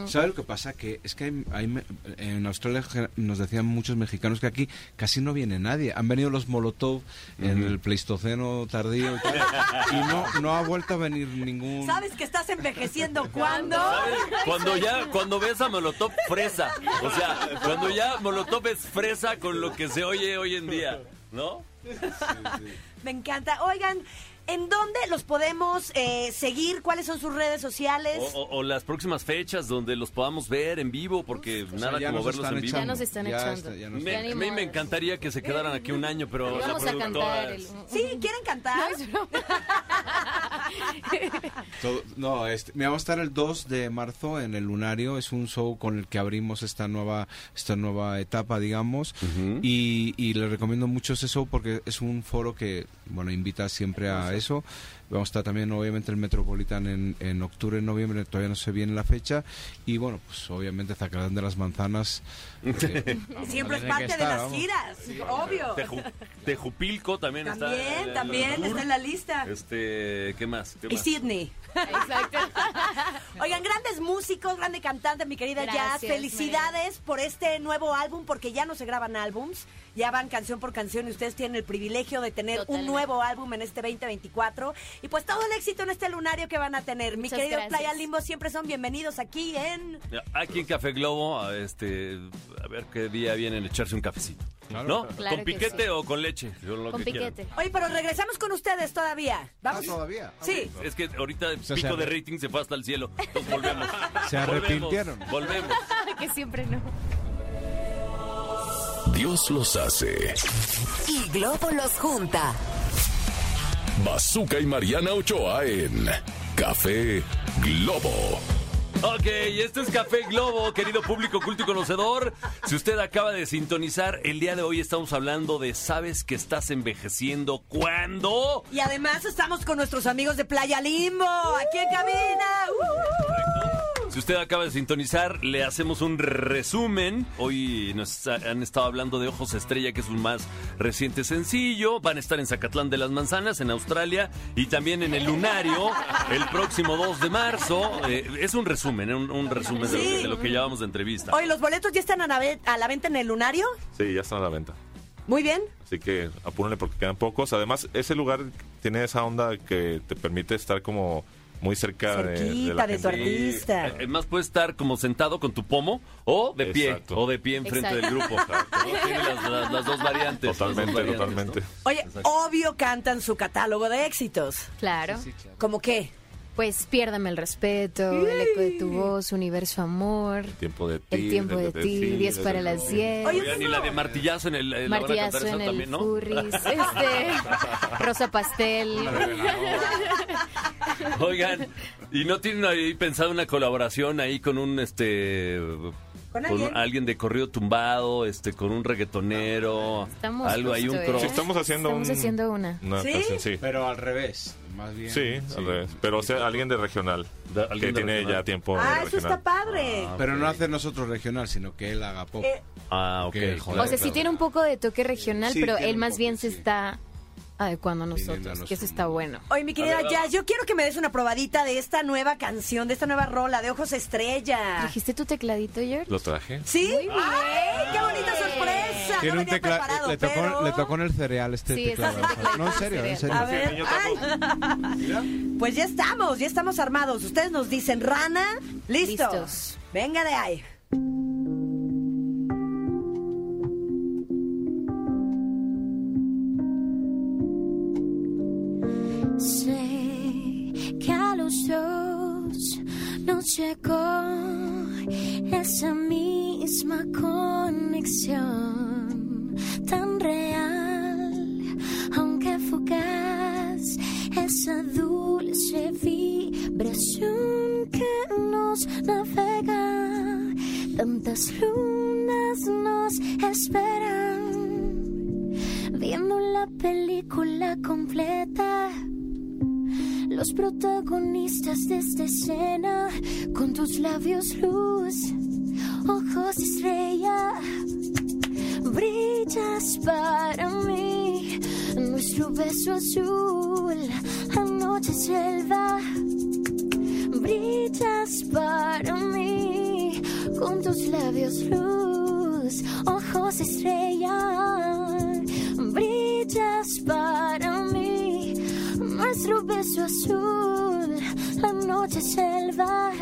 ¿Sabes lo que pasa? Que es que hay- en Australia nos decían muchos mexicanos que aquí casi no viene nadie. Han venido los Molotov en el Pleistoceno tardío y, tal, y no, no ha vuelto a venir ningún... ¿Sabes que estás envejeciendo <laughs> cuándo? ¿Sabes? Cuando ya, cuando ves a Molotov fresa. O sea, cuando ya Molotov es fresa con lo que se oye hoy en día, ¿no? Me encanta. Oigan, ¿en dónde los podemos eh, seguir? ¿Cuáles son sus redes sociales? O, o- o las próximas fechas donde los podamos ver en vivo, porque O sea, nada como verlos en vivo. Ya nos están Ya echando. está, ya nos Me, Ya ni a mí me encantaría que se quedaran aquí un año, pero la vamos a productora el- ¿Sí? ¿Quieren cantar? No. Todo- no, este, me vamos a estar el 2 de marzo en el Lunario. Es un show con el que abrimos esta nueva, esta nueva etapa, digamos. y, y les recomiendo mucho ese show porque es un foro que, bueno, invita siempre a eso. Vamos a estar también, obviamente, el Metropolitan en, en octubre, en noviembre, todavía no sé bien la fecha. Y bueno, pues obviamente Zacatlán de las Manzanas. eh, <laughs> vamos, Siempre es parte de las vamos. giras, obvio. Teju- Tejupilco también, está. También, el también tour. está en la lista. Este, ¿qué más? ¿Qué Y más? Sydney. Exacto. <laughs> Oigan, grandes músicos, grande cantante, mi querida Jazz. Felicidades por este nuevo álbum, porque ya no se graban álbums, ya van canción por canción y ustedes tienen el privilegio de tener Totalmente. un nuevo álbum en este 2024. Y pues todo el éxito en este lunario que van a tener. Mi Muchas querido gracias. Playa Limbo, siempre son bienvenidos aquí en... Aquí en Café Globo, a este, a ver qué día vienen a echarse un cafecito. ¿No? Claro ¿Con que piquete sí. o con leche? Yo lo Con que piquete. Oye, pero regresamos con ustedes todavía. ¿Vamos? todavía. Sí. Es que ahorita el pico de rating se fue hasta el cielo. Entonces <laughs> volvemos. Se arrepintieron. Volvemos. volvemos. <laughs> que siempre no. Dios los hace. Y Globo los junta. Bazooka y Mariana Ochoa en Café Globo. Ok, este es Café Globo, querido público culto y conocedor. Si usted acaba de sintonizar, el día de hoy estamos hablando de ¿sabes que estás envejeciendo cuándo? Y además estamos con nuestros amigos de Playa Limbo, aquí en cabina. ¡Uh! Si usted acaba de sintonizar, le hacemos un resumen. Hoy nos han estado hablando de Ojos Estrella, que es un más reciente sencillo. Van a estar en Zacatlán de las Manzanas, en Australia, y también en el Lunario, el próximo 2 de marzo. Eh, es un resumen, un, un resumen de, lo que, de lo que llevamos de entrevista. Oye, ¿los boletos ya están a la, a la venta en el lunario? Sí, ya están a la venta. Muy bien. Así que apúrenle porque quedan pocos. Además, ese lugar tiene esa onda que te permite estar como muy cerca de, de la de tu artista. Además puedes estar como sentado con tu pomo o de pie, Exacto. o de pie enfrente Exacto. del grupo. Tiene las, las- las dos variantes. las dos Totalmente, variantes, totalmente. ¿no? Oye, obvio cantan su catálogo de éxitos. Claro. ¿Cómo qué? Pues piérdame el respeto, el eco de tu voz, universo amor, El tiempo de ti. el tiempo de ti, 10 para las 10. Oye, Oigan, y la de martillazo en el en la Martillazo en el también, ¿no? furris, <laughs> este, rosa pastel. <laughs> <laughs> Oigan, ¿y no tienen ahí pensado una colaboración ahí con un este ¿Con alguien? de corrido tumbado, este con un reggaetonero, Estamos algo ahí un cross? Sí, estamos haciendo Estamos un- haciendo una. Una ¿Sí? canción, sí. Pero al revés, más bien. Sí, al revés. Pero o sea, alguien de regional. De- alguien que de tiene regional. ya tiempo Ah, eso regional. está padre. Pero no hacer nosotros regional, sino que él haga pop. Eh, Ah, ok. Que, joder, O sea, sí claro. tiene un poco de toque regional, Sí, pero él más poco, bien sí. se está adecuando a Viniendo a nosotros, que eso está bueno. Oye, mi querida ver, Jazz, yo quiero que me des una probadita de esta nueva canción, de esta nueva rola de Ojos Estrella. ¿Trajiste tu tecladito, George? Lo traje. ¿Sí? Muy bien. ¡Ay, qué bonita sorpresa! Tiene no un venía tecla- preparado, le, tocó, pero... le tocó en el cereal este Sí, ese es teclado. No, en serio, en serio. A ver, ay. Pues ya estamos, ya estamos armados. Ustedes nos dicen, rana, listos. Listos. Venga de ahí. Llegó esa misma conexión tan real, aunque fugaz, esa dulce vibración que nos navega. Tantas lunas nos esperan, viendo la película completa. Los protagonistas de esta escena, con tus labios luz, ojos estrella, brillas para mí. Nuestro beso azul, anoche selva, brillas para mí. Con tus labios luz, ojos estrella, selva,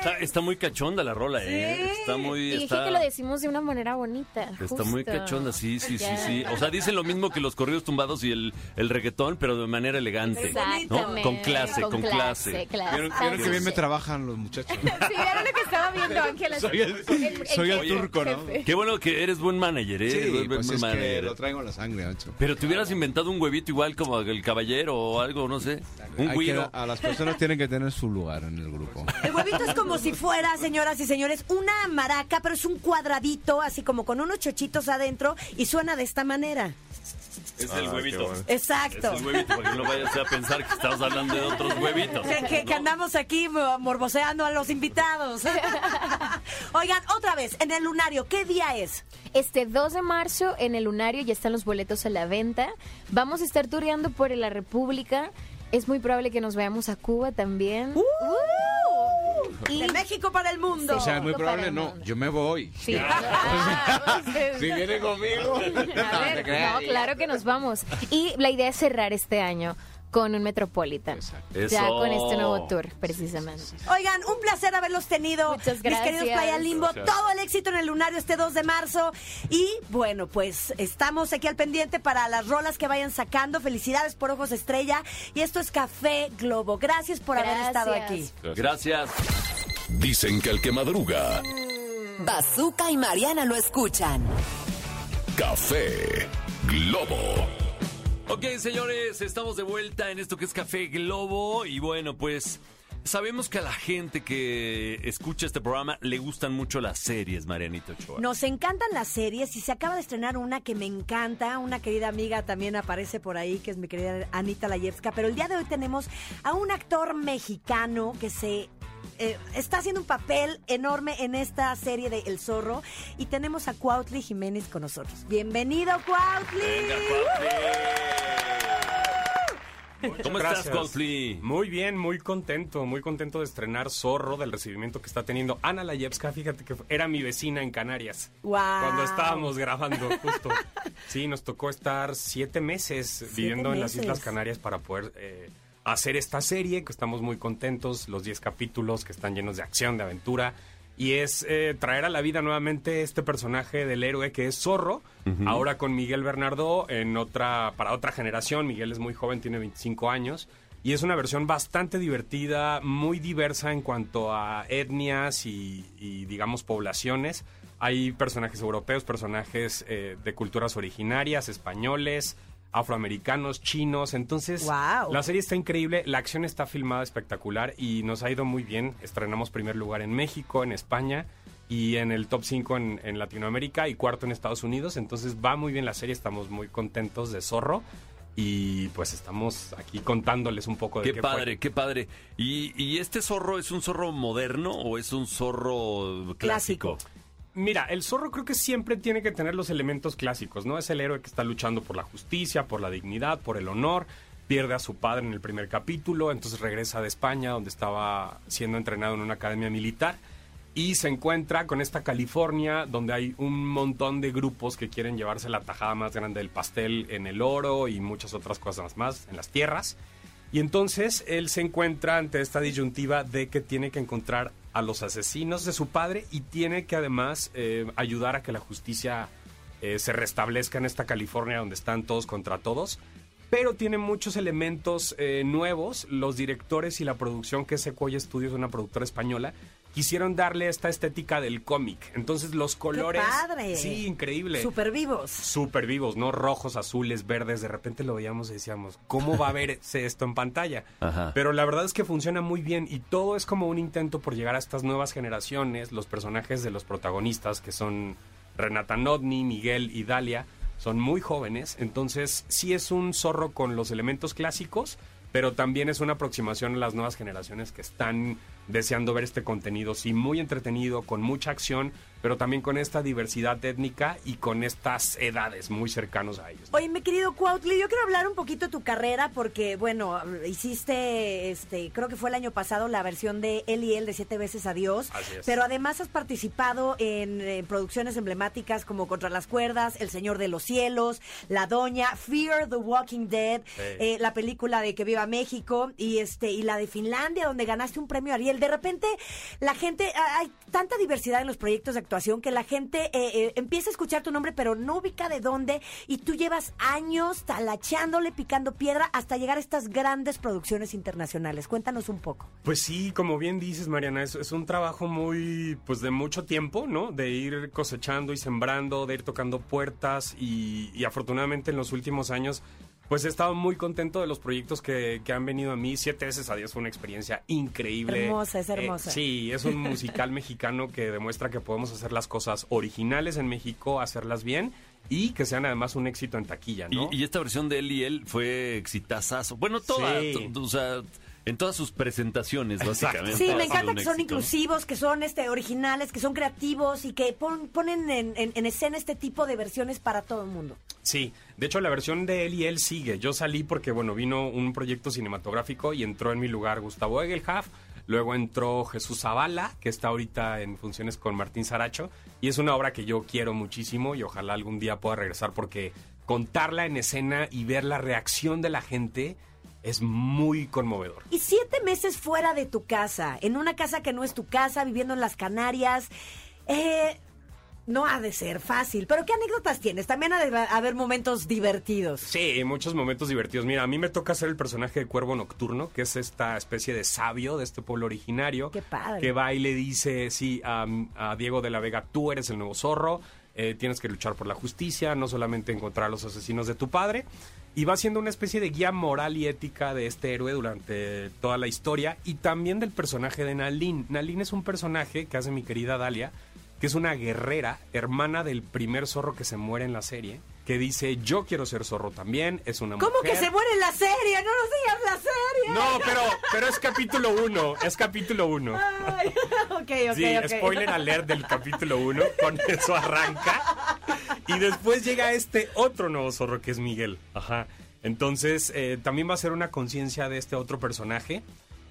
Está, está muy cachonda la rola, ¿eh? Sí. Está muy... Y dije está... que lo decimos de una manera bonita. Está muy cachonda, sí, sí, sí, sí. O sea, dicen lo mismo que los corridos tumbados y el, el reggaetón, pero de manera elegante. ¿no? Con clase, con, clase. clase. Vieron, vieron que bien me trabajan los muchachos. <laughs> Sí, era lo que estaba viendo Ángela. Soy el- soy el turco, ¿no? jefe. Qué bueno que eres buen manager, ¿eh? Sí, buen pues es que manager. lo traigo en la sangre, macho. Pero te hubieras inventado un huevito igual como el caballero o algo, no sé. Un güiro. a las personas tienen que tener su lugar en el grupo. El huevito es como si fuera, señoras y señores, una maraca, pero es un cuadradito, así como con unos chochitos adentro, y suena de esta manera. Es Ah, el qué huevito. bueno. Exacto. Es el huevito, para que no vayas a pensar que estamos hablando de otros huevitos. Que, que- que andamos aquí mo- morboseando a los invitados. <laughs> Oigan, otra vez, en el lunario, ¿qué día es? Este 2 de marzo en el Lunario ya están los boletos a la venta. Vamos a estar tureando por la República. Es muy probable que nos vayamos a Cuba también. ¡Uh! Y- <laughs> De México para el mundo. O sea, es muy probable, no. Yo me voy. Sí. <laughs> <laughs> Si viene conmigo. A ver, no, claro que nos vamos. Y la idea es cerrar este año con un Metropolitan. Exacto. Ya Eso. con este nuevo tour, precisamente. Oigan, un placer haberlos tenido. Muchas Mis queridos gracias. Playa Limbo, Gracias. todo el éxito en el lunario este 2 de marzo. Y bueno, pues estamos aquí al pendiente para las rolas que vayan sacando. Felicidades por Ojos Estrella. Y esto es Café Globo. Gracias por haber estado aquí. Gracias. Gracias. Dicen que el que madruga, Bazooka y Mariana lo escuchan. café Globo. Ok, señores, estamos de vuelta en esto que es Café Globo. Y bueno, pues sabemos que a la gente que escucha este programa le gustan mucho las series, Marianito Ochoa. Nos encantan las series y se acaba de estrenar una que me encanta. Una querida amiga también aparece por ahí, que es mi querida Anita Layevska. Pero el día de hoy tenemos a un actor mexicano que se eh, está haciendo un papel enorme en esta serie de El Zorro. Y tenemos a Cuautli Jiménez con nosotros. Bienvenido, Cuautli. Venga, Cuautli. ¿Cómo estás, gracias. Cuautli? Muy bien, muy contento, muy contento de estrenar Zorro, del recibimiento que está teniendo Ana Layevska. Fíjate que era mi vecina en Canarias. Guau. Cuando estábamos grabando, justo. Sí, nos tocó estar siete meses viviendo en las. Islas Canarias para poder eh, hacer esta serie, que estamos muy contentos, los 10 capítulos que están llenos de acción, de aventura. Y es eh, traer a la vida nuevamente este personaje del héroe que es Zorro, ahora con Miguel Bernardo en otra, para otra generación. Miguel es muy joven, tiene 25 años. Y es una versión bastante divertida, muy diversa en cuanto a etnias y, y, digamos, poblaciones. Hay personajes europeos, personajes eh, de culturas originarias, españoles, afroamericanos, chinos. Entonces, la serie está increíble, la acción está filmada espectacular y nos ha ido muy bien. Estrenamos primer lugar en México, en España y en el top 5 en, en Latinoamérica y cuarto en Estados Unidos. Entonces va muy bien la serie, estamos muy contentos de Zorro. Y pues estamos aquí contándoles un poco de Qué qué padre, fue. qué padre. ¿Y, y este zorro es un zorro moderno o es un zorro clásico? Mira, el zorro creo que siempre tiene que tener los elementos clásicos, ¿no? Es el héroe que está luchando por la justicia, por la dignidad, por el honor. Pierde a su padre en el primer capítulo, entonces regresa de España, donde estaba siendo entrenado en una academia militar. Y se encuentra con esta California, donde hay un montón de grupos que quieren llevarse la tajada más grande del pastel en el oro y muchas otras cosas más en las tierras. Y entonces él se encuentra ante esta disyuntiva de que tiene que encontrar a los asesinos de su padre y tiene que además eh, ayudar a que la justicia eh, se restablezca en esta California donde están todos contra todos. Pero tiene muchos elementos eh, nuevos. Los directores y la producción, que es Sequoia Studios, una productora española, quisieron darle esta estética del cómic. Entonces los colores... padre! Sí, increíble Súper vivos. súper vivos, ¿no? Rojos, azules, verdes. De repente lo veíamos y decíamos, ¿cómo va a verse esto en pantalla? <laughs> Ajá. Pero la verdad es que funciona muy bien y todo es como un intento por llegar a estas nuevas generaciones. Los personajes de los protagonistas, que son Renata Nodni, Miguel y Dalia, son muy jóvenes. Entonces, sí es un zorro con los elementos clásicos, pero también es una aproximación a las nuevas generaciones que están deseando ver este contenido, sí, muy entretenido, con mucha acción, pero también con esta diversidad étnica y con estas edades muy cercanos a ellos. Oye, mi querido Cuautli, yo quiero hablar un poquito de tu carrera porque, bueno, hiciste, este, creo que fue el año pasado la versión de Él y Él de Siete veces Adiós. Así es. Pero además has participado en, producciones emblemáticas como Contra las Cuerdas, El Señor de los Cielos, La Doña, Fear the Walking Dead, Sí. eh, la película de Que Viva México y este y la de Finlandia donde ganaste un premio Ariel. De repente la gente, hay tanta diversidad en los proyectos de que la gente eh, eh, empieza a escuchar tu nombre pero no ubica de dónde y tú llevas años talachándole, picando piedra hasta llegar a estas grandes producciones internacionales. Cuéntanos un poco. Pues sí, como bien dices, Mariana, es, un trabajo muy, pues de mucho tiempo, ¿no? De ir cosechando y sembrando, de ir tocando puertas y afortunadamente en los últimos años, pues he estado muy contento de los proyectos que, que han venido a mí. Siete veces a Dios fue una experiencia increíble. Hermosa, es Eh, hermosa. sí, es un musical <laughs> mexicano que demuestra que podemos hacer las cosas originales en México, hacerlas bien y que sean además un éxito en taquilla, ¿no? Y, y esta versión de él y él fue exitazazo. Bueno, toda, Sí. o sea, en todas sus presentaciones, básicamente. Sí, me encanta que son éxito, ¿no? inclusivos, que son este originales, que son creativos y que pon- ponen en, en- en escena este tipo de versiones para todo el mundo. Sí, de hecho la versión de él y él sigue. Yo salí porque, bueno, vino un proyecto cinematográfico y entró en mi lugar Gustavo Egelhaf. Luego entró Jesús Zavala, que está ahorita en funciones con Martín Saracho. Y es una obra que yo quiero muchísimo y ojalá algún día pueda regresar porque contarla en escena y ver la reacción de la gente es muy conmovedor. Y siete meses fuera de tu casa, en una casa que no es tu casa, viviendo en las Canarias, eh, no ha de ser fácil. Pero ¿qué anécdotas tienes? También ha de haber momentos divertidos. Sí, muchos momentos divertidos. Mira, a mí me toca ser el personaje de Cuervo Nocturno, que es esta especie de sabio de este pueblo originario. Qué padre. Que va y le dice, sí, a, a Diego de la Vega, tú eres el nuevo zorro, eh, tienes que luchar por la justicia, no solamente encontrar a los asesinos de tu padre. Y va siendo una especie de guía moral y ética de este héroe durante toda la historia y también del personaje de Nalin. Nalin es un personaje que hace mi querida Dalia, que es una guerrera, hermana del primer zorro que se muere en la serie, que dice, yo quiero ser zorro también, es una ¿Cómo que mujer". se muere en la serie? No nos digas la serie. No, pero, pero es capítulo uno, es capítulo uno. Ay, <laughs> ok, ok, sí, ok. spoiler alert del capítulo 1, con eso arranca. Y después llega este otro nuevo zorro que es Miguel. Ajá. Entonces, eh, también va a ser una conciencia de este otro personaje.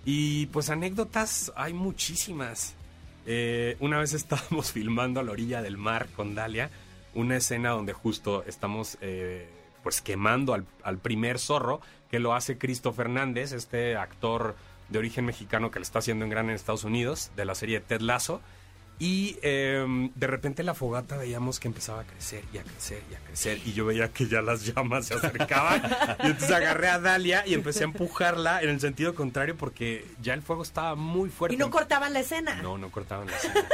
Y pues anécdotas hay muchísimas. Eh, una vez <laughs> estábamos filmando a la orilla del mar con Dalia, una escena donde justo estamos eh, pues quemando al, al primer zorro, que lo hace Cristo Fernández, este actor de origen mexicano que lo está haciendo en gran en Estados Unidos, de la serie Ted Lasso. Y eh, de repente la fogata veíamos que empezaba a crecer y a crecer y a crecer. Y yo veía que ya las llamas se acercaban. y entonces agarré a Dalia y empecé a empujarla en el sentido contrario porque ya el fuego estaba muy fuerte. Y no cortaban la escena. No, no cortaban la escena.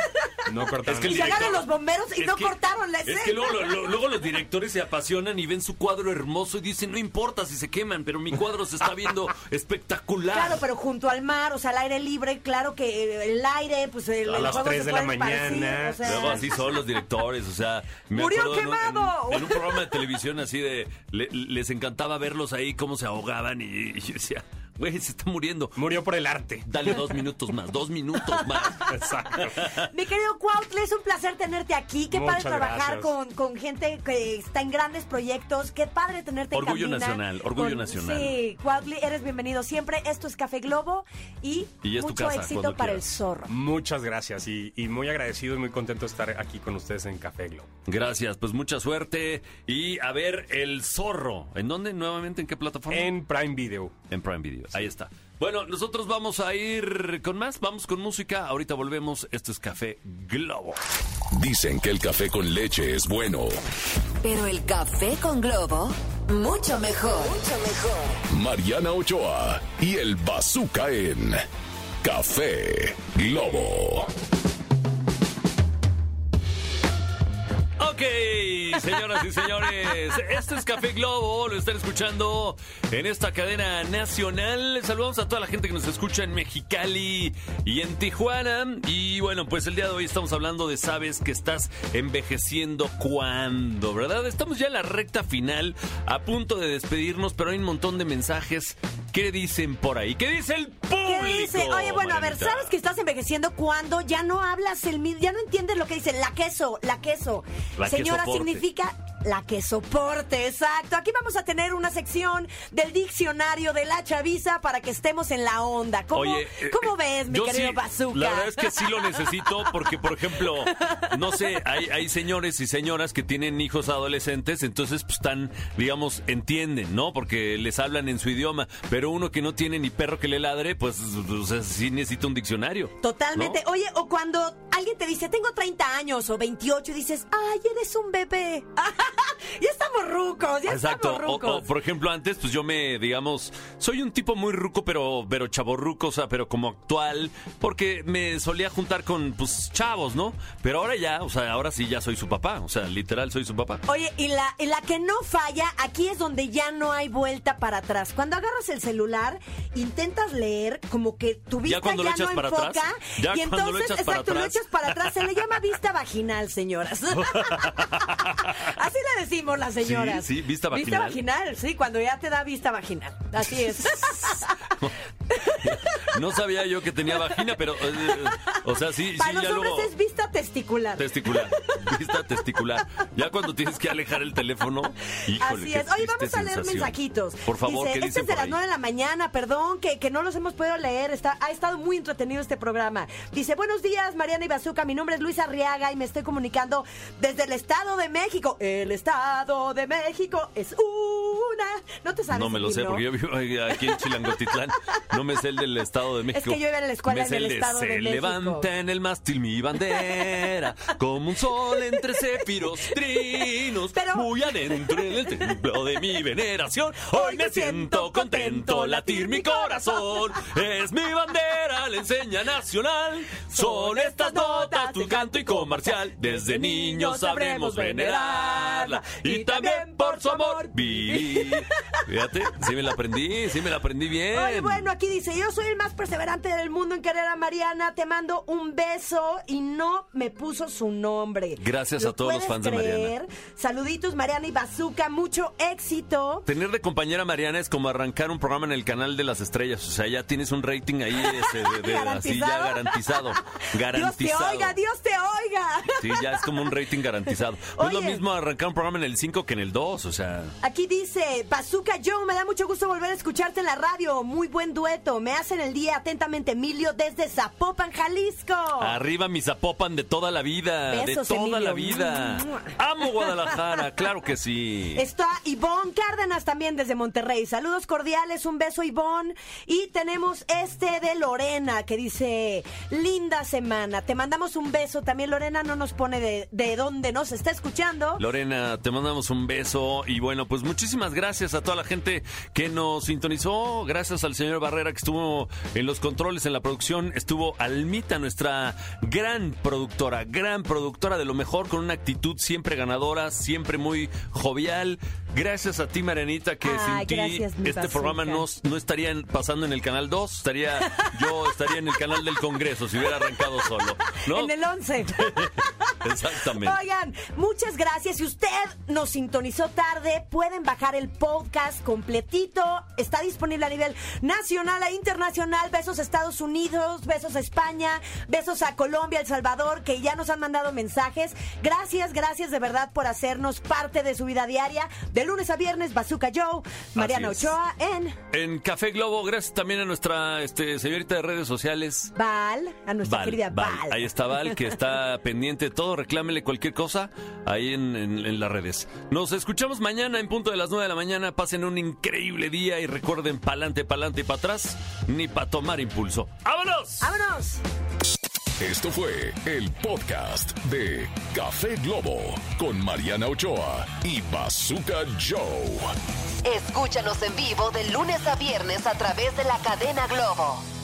No cortaron. Es que el Y llegaron los bomberos y no que- cortaron la escena. Es que luego, lo- lo- luego los directores se apasionan y ven su cuadro hermoso y dicen, no importa si se queman, pero mi cuadro se está viendo espectacular. Claro, pero junto al mar, o sea, al aire libre, claro que eh, el aire, pues el, A el las se de la mañana. o sea. Luego así son los directores, o sea... me ¡Murió acuerdo en un- en- quemado! En, un programa de televisión así de... le- les encantaba verlos ahí, cómo se ahogaban y, y yo decía, güey, se está muriendo. Murió por el arte. Dale dos minutos más, dos minutos más. <laughs> Exacto. Mi querido Cuautla, es un placer tenerte aquí. Qué Muchas padre trabajar con, con gente que está en grandes proyectos. Qué padre tenerte Orgullo en nacional, orgullo Con- nacional. Sí, Cuautli, eres bienvenido siempre. Esto es Café Globo y, Y mucho casa, éxito para quieras. el zorro. Muchas gracias y, y muy agradecido y muy contento de estar aquí con ustedes en Café Globo. Gracias, pues mucha suerte. Y a ver, El Zorro. ¿En dónde nuevamente? ¿En qué plataforma? En Prime Video. En Prime Video. Ahí está. Bueno, nosotros vamos a ir con más. Vamos con música. Ahorita volvemos. Esto es Café Globo. Dicen que el café con leche es bueno. Pero el café con globo, mucho mejor. Mucho mejor. Mariana Ochoa y el Bazooka en Café Globo. Ok, señoras y señores, esto es Café Globo, lo están escuchando en esta cadena nacional. Saludamos a toda la gente que nos escucha en Mexicali y en Tijuana. Y bueno, pues el día de hoy estamos hablando de sabes que estás envejeciendo cuando, ¿verdad? Estamos ya en la recta final, a punto de despedirnos, pero hay un montón de mensajes. ¿Qué dicen por ahí? ¿Qué dice el público? ¿Qué dice? Oye, bueno, a ver? ¿sabes que estás envejeciendo cuando ya no hablas el ya no entiendes lo que dice la queso, la queso? La Señora, soporte. significa la que soporte, exacto. Aquí vamos a tener una sección del diccionario de la chaviza para que estemos en la onda. ¿Cómo, Oye, eh, ¿cómo ves, mi querido sí, Bazooka? La verdad es que sí lo necesito porque, por ejemplo, no sé, hay, hay señores y señoras que tienen hijos adolescentes, entonces pues están, digamos, entienden, ¿no? Porque les hablan en su idioma, pero uno que no tiene ni perro que le ladre, pues o sea, sí necesita un diccionario. Totalmente. ¿no? Oye, o cuando alguien te dice, tengo 30 años o 28, y dices, ay, eres un bebé. <laughs> <laughs> ya estamos rucos, ya Exacto. estamos rucos. o, por ejemplo, antes, pues yo me, digamos, soy un tipo muy ruco, pero, pero chaborruco, o sea, pero como actual, porque me solía juntar con, pues, chavos, ¿no? Pero ahora ya, o sea, ahora sí ya soy su papá, o sea, literal soy su papá. Oye, y la, y la que no falla, aquí es donde ya no hay vuelta para atrás. Cuando agarras el celular, intentas leer, como que tu vista Ya cuando lo echas no para enfoca. atrás, ya y cuando lo entonces, echas para exacto, lo atrás. echas para atrás. Se le llama vista vaginal, señoras. <laughs> <laughs> Así le decimos las señoras. Sí, sí, vista Vista vaginal. vaginal, sí, cuando ya te da vista vaginal. Así es. <laughs> No sabía yo que tenía vagina, pero, eh, o sea, sí, para sí, los ya hombres luego... es vista testicular. Testicular, vista testicular. Ya cuando tienes que alejar el teléfono, híjole, Así es. Oye, vamos a leer sensación. mensajitos. Por favor, Dice, ¿qué este es de las ahí? 9 de la mañana, perdón, que, que no los hemos podido leer. Está, ha estado muy entretenido este programa. Dice, buenos días, Mariana y Bazooka. Mi nombre es Luis Arriaga y me estoy comunicando desde el Estado de México. El Estado de México es una... ¿No te sabes No me lo sé, porque yo vivo aquí en Chilangotitlán. No me sé el del Estado de México. que yo iba a la escuela Me en el de Estado de Se México". levanta en el mástil mi bandera, como un sol entre céfiros trinos, Pero- muy adentro en el templo de mi veneración. Hoy me siento contento, latir mi corazón. Es mi bandera, la enseña nacional. Son estas notas, tu canto y comercial. Desde niños sabremos y también por su amor vivir. Fíjate, sí me la aprendí, sí me la aprendí bien. Oye, bueno, aquí dice, yo soy el más perseverante del mundo en querer a Mariana, te mando un beso y no me puso su nombre. Gracias ¿Lo a todos los fans de Mariana. Saluditos, Mariana y Bazooka, mucho éxito. Tener de compañera Mariana es como arrancar un programa en el canal de las estrellas. O sea, ya tienes un rating ahí ese, de- de- así ya garantizado. Garantizado. Dios te oiga, Dios te oiga. Sí, ya es como un rating garantizado. No es lo Oye. mismo arrancar un programa en el 5 que en el 2, o sea... Aquí dice, Bazooka Joe, me da mucho gusto volver a escucharte en la radio. Muy buen dueto. Me hacen el día atentamente Emilio desde Zapopan, Jalisco. Arriba mi Zapopan de toda la vida, Besos, de toda la vida. <laughs> Amo Guadalajara, claro que sí. Está Ivonne Cárdenas también desde Monterrey. Saludos cordiales, un beso Ivonne. Y tenemos este de Lorena que dice, linda semana. Te mandamos un beso. También Lorena no nos pone de, de dónde nos está escuchando. Lorena, te mandamos un beso. Eso, y bueno, pues muchísimas gracias a toda la gente que nos sintonizó. Gracias al señor Barrera que estuvo en los controles, en la producción. Estuvo Almita, nuestra gran productora, gran productora de lo mejor, con una actitud siempre ganadora, siempre muy jovial. Gracias a ti, Marianita, que Ay, sin ti este programa no, no estaría pasando en el canal 2, estaría yo estaría en el canal del Congreso si hubiera arrancado solo. ¿no? <laughs> En el 11. <laughs> Exactamente. Oigan, muchas gracias. Si usted nos sintonizó tarde, pueden bajar el podcast completito. Está disponible a nivel nacional e internacional. Besos a Estados Unidos, besos a España, besos a Colombia, El Salvador, que ya nos han mandado mensajes. Gracias, gracias de verdad por hacernos parte de su vida diaria. De lunes a viernes, Bazooka Joe, Mariana. Ochoa en En Café Globo, gracias también a nuestra este, señorita de redes sociales. Val, a nuestra Val, querida Val. Val. Ahí está Val, que está <laughs> pendiente de todo. Reclámele cualquier cosa ahí en, en- en las redes. Nos escuchamos mañana en punto de las 9 de la mañana. Pasen un increíble día y recuerden, pa'lante, pa'lante y para atrás, ni para tomar impulso. ¡Vámonos! ¡Vámonos! Esto fue el podcast de Café Globo con Mariana Ochoa y Bazooka Joe. Escúchanos en vivo de lunes a viernes a través de la cadena Globo.